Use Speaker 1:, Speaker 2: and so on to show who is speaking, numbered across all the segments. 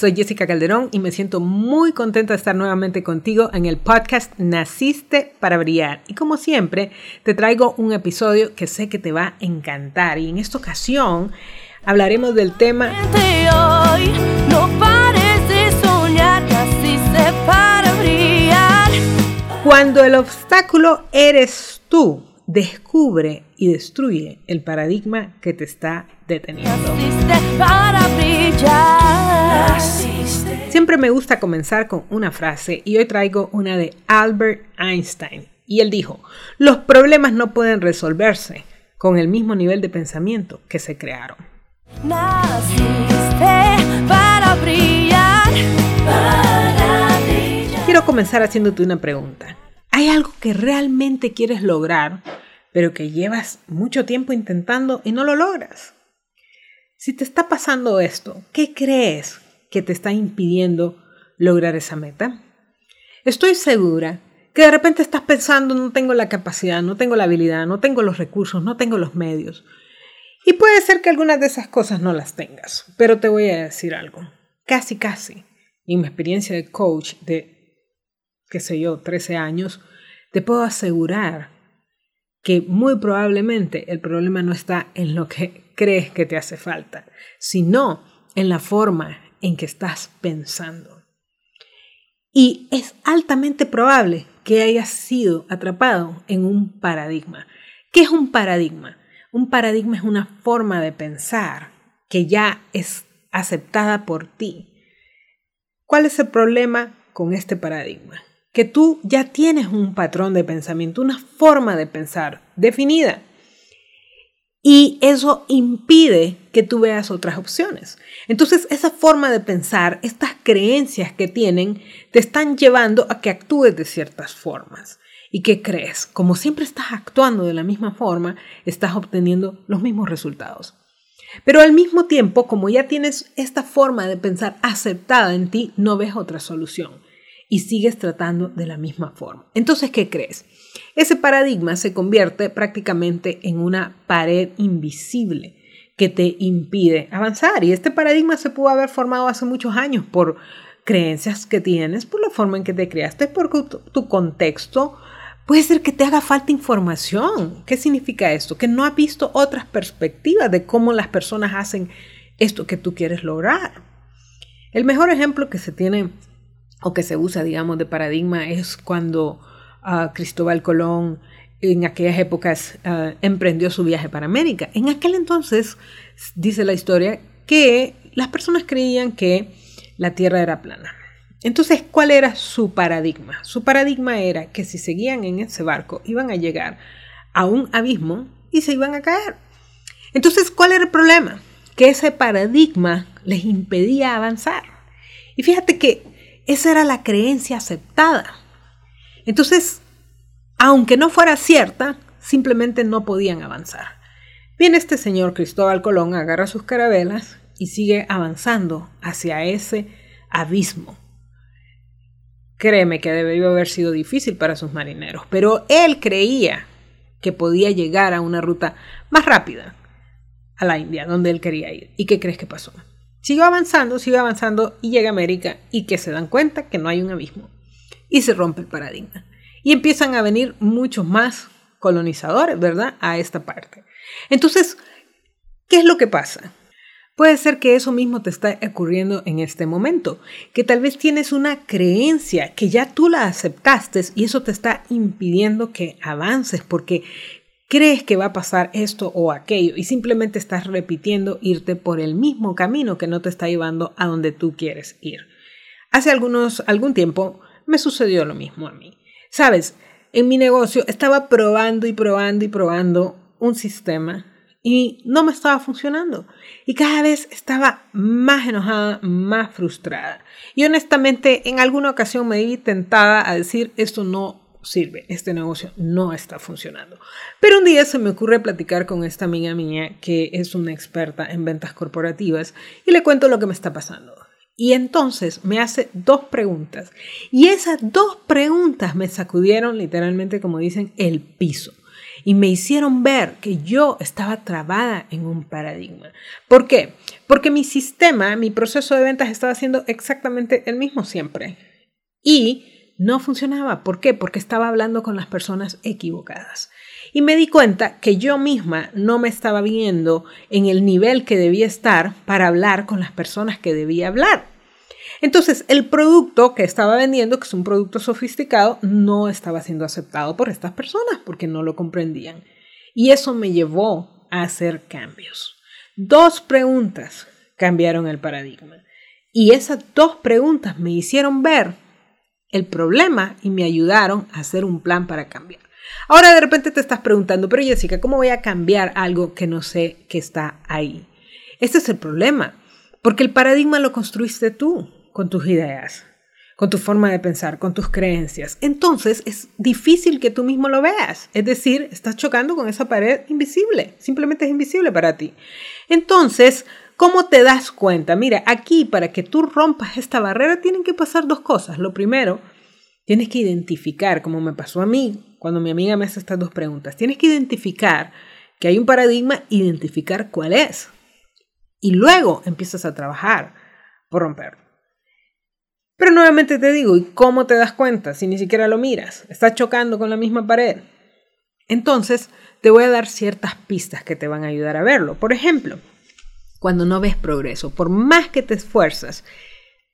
Speaker 1: soy Jessica Calderón y me siento muy contenta de estar nuevamente contigo en el podcast Naciste para Brillar. Y como siempre, te traigo un episodio que sé que te va a encantar. Y en esta ocasión hablaremos del tema... Hoy no pares de soñar, naciste para brillar. Cuando el obstáculo eres tú, descubre y destruye el paradigma que te está deteniendo. Para brillar. Siempre me gusta comenzar con una frase y hoy traigo una de Albert Einstein. Y él dijo, los problemas no pueden resolverse con el mismo nivel de pensamiento que se crearon. para brillar. Quiero comenzar haciéndote una pregunta. ¿Hay algo que realmente quieres lograr, pero que llevas mucho tiempo intentando y no lo logras? Si te está pasando esto, ¿qué crees que te está impidiendo lograr esa meta? Estoy segura que de repente estás pensando, no tengo la capacidad, no tengo la habilidad, no tengo los recursos, no tengo los medios. Y puede ser que algunas de esas cosas no las tengas, pero te voy a decir algo. Casi, casi, en mi experiencia de coach de qué sé yo, 13 años, te puedo asegurar que muy probablemente el problema no está en lo que crees que te hace falta, sino en la forma en que estás pensando. Y es altamente probable que hayas sido atrapado en un paradigma. ¿Qué es un paradigma? Un paradigma es una forma de pensar que ya es aceptada por ti. ¿Cuál es el problema con este paradigma? que tú ya tienes un patrón de pensamiento, una forma de pensar definida. Y eso impide que tú veas otras opciones. Entonces, esa forma de pensar, estas creencias que tienen, te están llevando a que actúes de ciertas formas. ¿Y qué crees? Como siempre estás actuando de la misma forma, estás obteniendo los mismos resultados. Pero al mismo tiempo, como ya tienes esta forma de pensar aceptada en ti, no ves otra solución y sigues tratando de la misma forma. Entonces, ¿qué crees? Ese paradigma se convierte prácticamente en una pared invisible que te impide avanzar. Y este paradigma se pudo haber formado hace muchos años por creencias que tienes, por la forma en que te creaste, por tu, contexto. Puede ser que te haga falta información. ¿Qué significa esto? Que no has visto otras perspectivas de cómo las personas hacen esto que tú quieres lograr. El mejor ejemplo que se tiene o que se usa, digamos, de paradigma es cuando Cristóbal Colón en aquellas épocas ah, emprendió su viaje para América. En aquel entonces, dice la historia, que las personas creían que la Tierra era plana. Entonces, ¿cuál era su paradigma? Su paradigma era que si seguían en ese barco iban a llegar a un abismo y se iban a caer. Entonces, ¿cuál era el problema? Que ese paradigma les impedía avanzar. Y fíjate que esa era la creencia aceptada. Entonces, aunque no fuera cierta, simplemente no podían avanzar. Viene este señor Cristóbal Colón, agarra sus carabelas y sigue avanzando hacia ese abismo. Créeme que debió haber sido difícil para sus marineros, pero él creía que podía llegar a una ruta más rápida a la India, donde él quería ir. ¿Y qué crees que pasó? Sigo avanzando, sigo avanzando y llega a América y que se dan cuenta que no hay un abismo. Y se rompe el paradigma. Y empiezan a venir muchos más colonizadores, ¿verdad? A esta parte. Entonces, ¿qué es lo que pasa? Puede ser que eso mismo te está ocurriendo en este momento, que tal vez tienes una creencia que ya tú la aceptaste y eso te está impidiendo que avances porque crees que va a pasar esto o aquello y simplemente estás repitiendo irte por el mismo camino que no te está llevando a donde tú quieres ir. Hace algunos, algún tiempo me sucedió lo mismo a mí. Sabes, en mi negocio estaba probando y probando y probando un sistema y no me estaba funcionando. Y cada vez estaba más enojada, más frustrada. Y honestamente, en alguna ocasión me vi tentada a decir, esto no sirve, este negocio no está funcionando. Pero un día se me ocurre platicar con esta amiga mía que es una experta en ventas corporativas y le cuento lo que me está pasando. Y entonces me hace dos preguntas. Y esas dos preguntas me sacudieron literalmente, como dicen, el piso. y me hicieron ver que yo estaba trabada en un paradigma. ¿Por qué? Porque mi sistema, mi proceso de ventas estaba haciendo exactamente el mismo siempre. Y no funcionaba. ¿Por qué? Porque estaba hablando con las personas equivocadas. Y me di cuenta que yo misma no me estaba viendo en el nivel que debía estar para hablar con las personas que debía hablar. Entonces, el producto que estaba vendiendo, que es un producto sofisticado, no estaba siendo aceptado por estas personas porque no lo comprendían. Y eso me llevó a hacer cambios. Dos preguntas cambiaron el paradigma. Y esas dos preguntas me hicieron ver el problema y me ayudaron a hacer un plan para cambiar. Ahora de repente te estás preguntando, pero Jessica, ¿cómo voy a cambiar algo que no sé que está ahí? Este es el problema, porque el paradigma lo construiste tú con tus ideas, con tu forma de pensar, con tus creencias. Entonces es difícil que tú mismo lo veas. Es decir, estás chocando con esa pared invisible. Simplemente es invisible para ti. Entonces, ¿cómo te das cuenta? Mira, aquí para que tú rompas esta barrera tienen que pasar dos cosas. Lo primero, tienes que identificar, como me pasó a mí cuando mi amiga me hace estas dos preguntas, tienes que identificar que hay un paradigma, identificar cuál es. Y luego empiezas a trabajar por romperlo. Pero nuevamente te digo, ¿y cómo te das cuenta si ni siquiera lo miras? Estás chocando con la misma pared. Entonces, te voy a dar ciertas pistas que te van a ayudar a verlo. Por ejemplo, cuando no ves progreso, por más que te esfuerzas,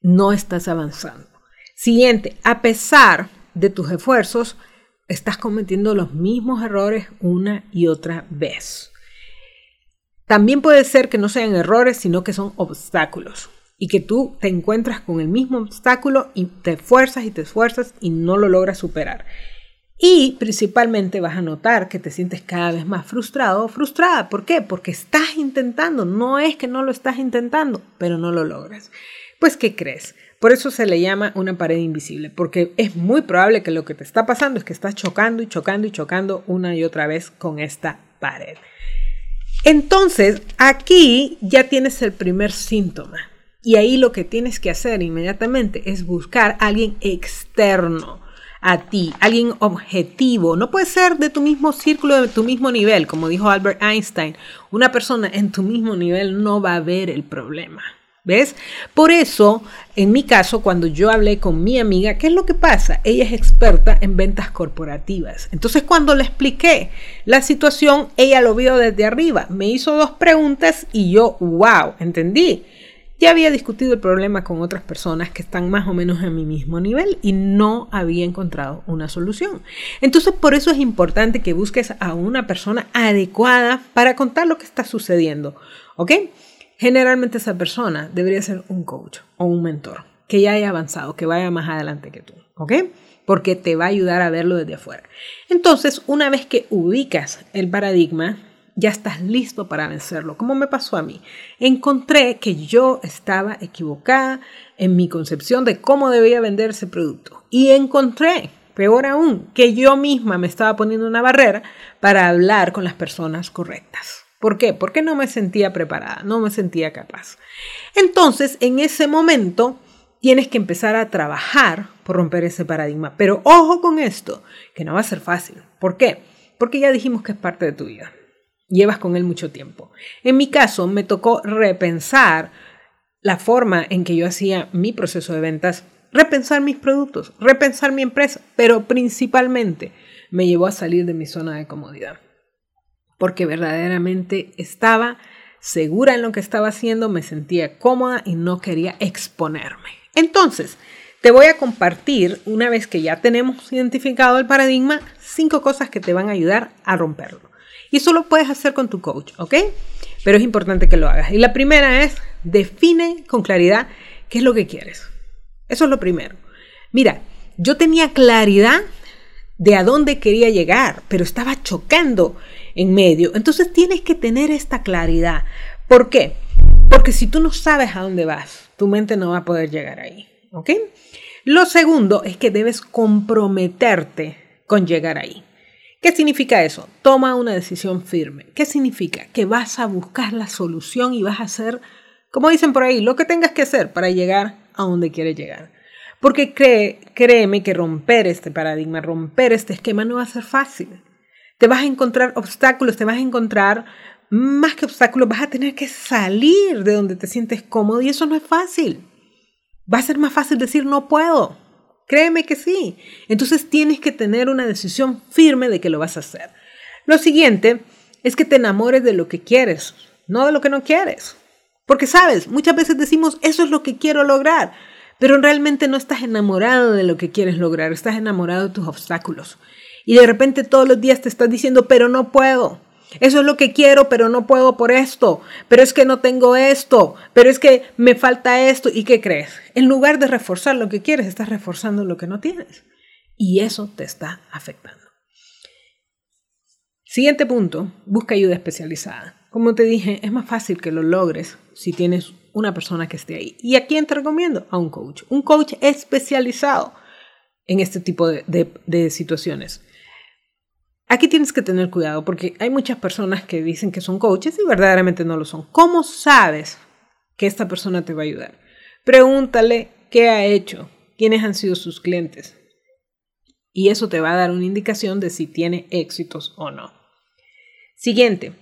Speaker 1: no estás avanzando. Siguiente, a pesar de tus esfuerzos, estás cometiendo los mismos errores una y otra vez. También puede ser que no sean errores, sino que son obstáculos y que tú te encuentras con el mismo obstáculo y te esfuerzas y te esfuerzas y no lo logras superar. Y principalmente vas a notar que te sientes cada vez más frustrado o frustrada. ¿Por qué? Porque estás intentando. No es que no lo estás intentando, pero no lo logras. Pues, ¿qué crees? Por eso se le llama una pared invisible, porque es muy probable que lo que te está pasando es que estás chocando y chocando y chocando una y otra vez con esta pared. Entonces, aquí ya tienes el primer síntoma. Y ahí lo que tienes que hacer inmediatamente es buscar a alguien externo a ti, alguien objetivo. No puede ser de tu mismo círculo, de tu mismo nivel, como dijo Albert Einstein. Una persona en tu mismo nivel no va a ver el problema. ¿Ves? Por eso, en mi caso, cuando yo hablé con mi amiga, ¿qué es lo que pasa? Ella es experta en ventas corporativas. Entonces, cuando le expliqué la situación, ella lo vio desde arriba. Me hizo dos preguntas y yo, wow, entendí. Ya había discutido el problema con otras personas que están más o menos en mi mismo nivel y no había encontrado una solución. Entonces, por eso es importante que busques a una persona adecuada para contar lo que está sucediendo. ¿Ok? Generalmente esa persona debería ser un coach o un mentor que ya haya avanzado, que vaya más adelante que tú. ¿Ok? Porque te va a ayudar a verlo desde afuera. Entonces, una vez que ubicas el paradigma, ya estás listo para vencerlo, como me pasó a mí. Encontré que yo estaba equivocada en mi concepción de cómo debía vender ese producto. Y encontré, peor aún, que yo misma me estaba poniendo una barrera para hablar con las personas correctas. ¿Por qué? Porque no me sentía preparada, no me sentía capaz. Entonces, en ese momento, tienes que empezar a trabajar por romper ese paradigma. Pero ojo con esto, que no va a ser fácil. ¿Por qué? Porque ya dijimos que es parte de tu vida. Llevas con él mucho tiempo. En mi caso, me tocó repensar la forma en que yo hacía mi proceso de ventas, repensar mis productos, repensar mi empresa, pero principalmente me llevó a salir de mi zona de comodidad. Porque verdaderamente estaba segura en lo que estaba haciendo, me sentía cómoda y no quería exponerme. Entonces, te voy a compartir, una vez que ya tenemos identificado el paradigma, cinco cosas que te van a ayudar a romperlo. Y eso lo puedes hacer con tu coach, ¿ok? Pero es importante que lo hagas. Y la primera es, define con claridad qué es lo que quieres. Eso es lo primero. Mira, yo tenía claridad de a dónde quería llegar, pero estaba chocando en medio. Entonces tienes que tener esta claridad. ¿Por qué? Porque si tú no sabes a dónde vas, tu mente no va a poder llegar ahí. ¿Ok? Lo segundo es que debes comprometerte con llegar ahí. ¿Qué significa eso? Toma una decisión firme. ¿Qué significa? Que vas a buscar la solución y vas a hacer, como dicen por ahí, lo que tengas que hacer para llegar a donde quieres llegar. Porque cree, créeme que romper este paradigma, romper este esquema no va a ser fácil. te vas a encontrar obstáculos, te vas a encontrar más que obstáculos, vas a tener que salir de donde te sientes cómodo y eso no es fácil. Va a ser más fácil decir no puedo. Créeme que sí. Entonces tienes que tener una decisión firme de que lo vas a hacer. Lo siguiente es que te enamores de lo que quieres, no de lo que no quieres. Porque sabes, muchas veces decimos, eso es lo que quiero lograr, pero realmente no estás enamorado de lo que quieres lograr, estás enamorado de tus obstáculos. Y de repente todos los días te estás diciendo, pero no puedo. Eso es lo que quiero, pero no puedo por esto. Pero es que no tengo esto. Pero es que me falta esto. ¿Y qué crees? En lugar de reforzar lo que quieres, estás reforzando lo que no tienes. Y eso te está afectando. Siguiente punto, busca ayuda especializada. Como te dije, es más fácil que lo logres si tienes una persona que esté ahí. ¿Y a quién te recomiendo? A un coach. Un coach especializado en este tipo de, de situaciones. Aquí tienes que tener cuidado porque hay muchas personas que dicen que son coaches y verdaderamente no lo son. ¿Cómo sabes que esta persona te va a ayudar? Pregúntale qué ha hecho, quiénes han sido sus clientes. Y eso te va a dar una indicación de si tiene éxitos o no. Siguiente,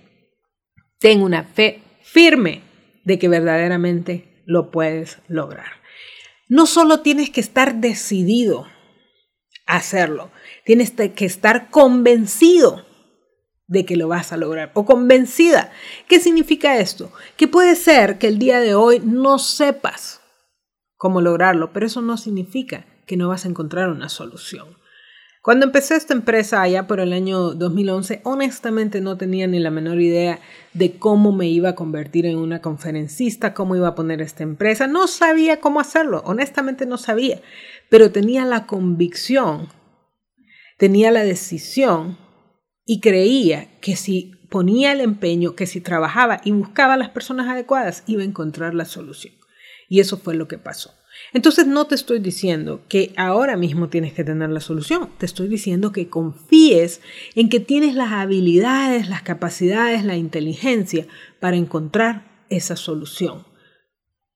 Speaker 1: ten una fe firme de que verdaderamente lo puedes lograr. No solo tienes que estar decidido hacerlo, Tienes que estar convencido de que lo vas a lograr o convencida. ¿Qué significa esto? Que puede ser que el día de hoy no sepas cómo lograrlo, pero eso no significa que no vas a encontrar una solución. Cuando empecé esta empresa allá por el año 2011, honestamente no tenía ni la menor idea de cómo me iba a convertir en una conferencista, cómo iba a poner esta empresa. No sabía cómo hacerlo, honestamente no sabía, pero tenía la convicción tenía la decisión y creía que si ponía el empeño, que si trabajaba y buscaba las personas adecuadas, iba a encontrar la solución. Y eso fue lo que pasó. Entonces no te estoy diciendo que ahora mismo tienes que tener la solución, te estoy diciendo que confíes en que tienes las habilidades, las capacidades, la inteligencia para encontrar esa solución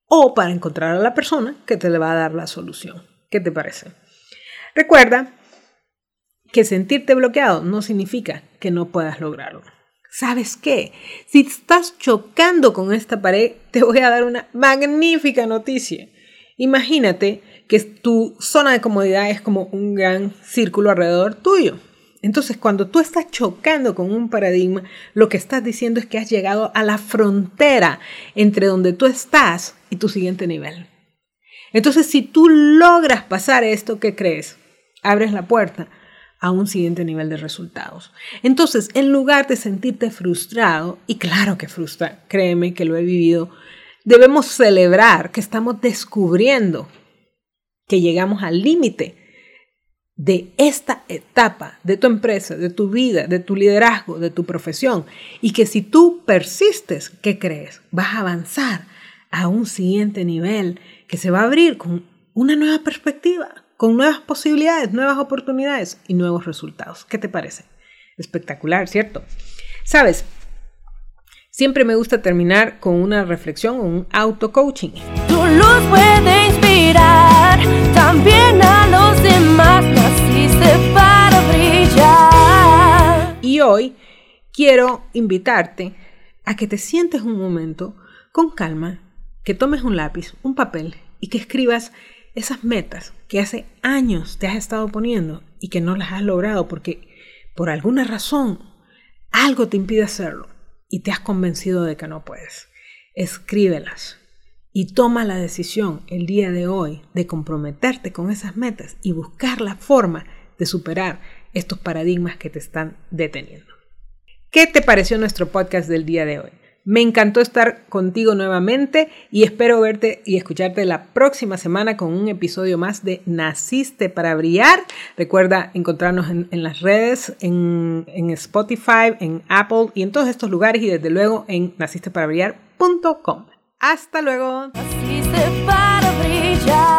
Speaker 1: o para encontrar a la persona que te le va a dar la solución. ¿Qué te parece? Recuerda que sentirte bloqueado no significa que no puedas lograrlo. ¿Sabes qué? Si estás chocando con esta pared, te voy a dar una magnífica noticia. Imagínate que tu zona de comodidad es como un gran círculo alrededor tuyo. Entonces, cuando tú estás chocando con un paradigma, lo que estás diciendo es que has llegado a la frontera entre donde tú estás y tu siguiente nivel. Entonces, si tú logras pasar esto, ¿qué crees? Abres la puerta a un siguiente nivel de resultados. Entonces, en lugar de sentirte frustrado, y claro que frustra, créeme que lo he vivido, debemos celebrar que estamos descubriendo que llegamos al límite de esta etapa de tu empresa, de tu vida, de tu liderazgo, de tu profesión, y que si tú persistes, ¿qué crees? Vas a avanzar a un siguiente nivel que se va a abrir con una nueva perspectiva, con nuevas posibilidades, nuevas oportunidades y nuevos resultados. ¿Qué te parece? Espectacular, ¿cierto? Sabes, siempre me gusta terminar con una reflexión o un auto-coaching.
Speaker 2: Tu luz puede inspirar también a los demás, naciste para brillar.
Speaker 1: Y hoy quiero invitarte a que te sientes un momento con calma, que tomes un lápiz, un papel y que escribas esas metas que hace años te has estado poniendo y que no las has logrado porque por alguna razón algo te impide hacerlo y te has convencido de que no puedes. Escríbelas y toma la decisión el día de hoy de comprometerte con esas metas y buscar la forma de superar estos paradigmas que te están deteniendo. ¿Qué te pareció nuestro podcast del día de hoy? Me encantó estar contigo nuevamente y espero verte y escucharte la próxima semana con un episodio más de Naciste para Brillar. Recuerda encontrarnos en, las redes, en, Spotify, en Apple y en todos estos lugares y desde luego en nacisteparabrillar.com. Hasta luego.
Speaker 2: Naciste para brillar.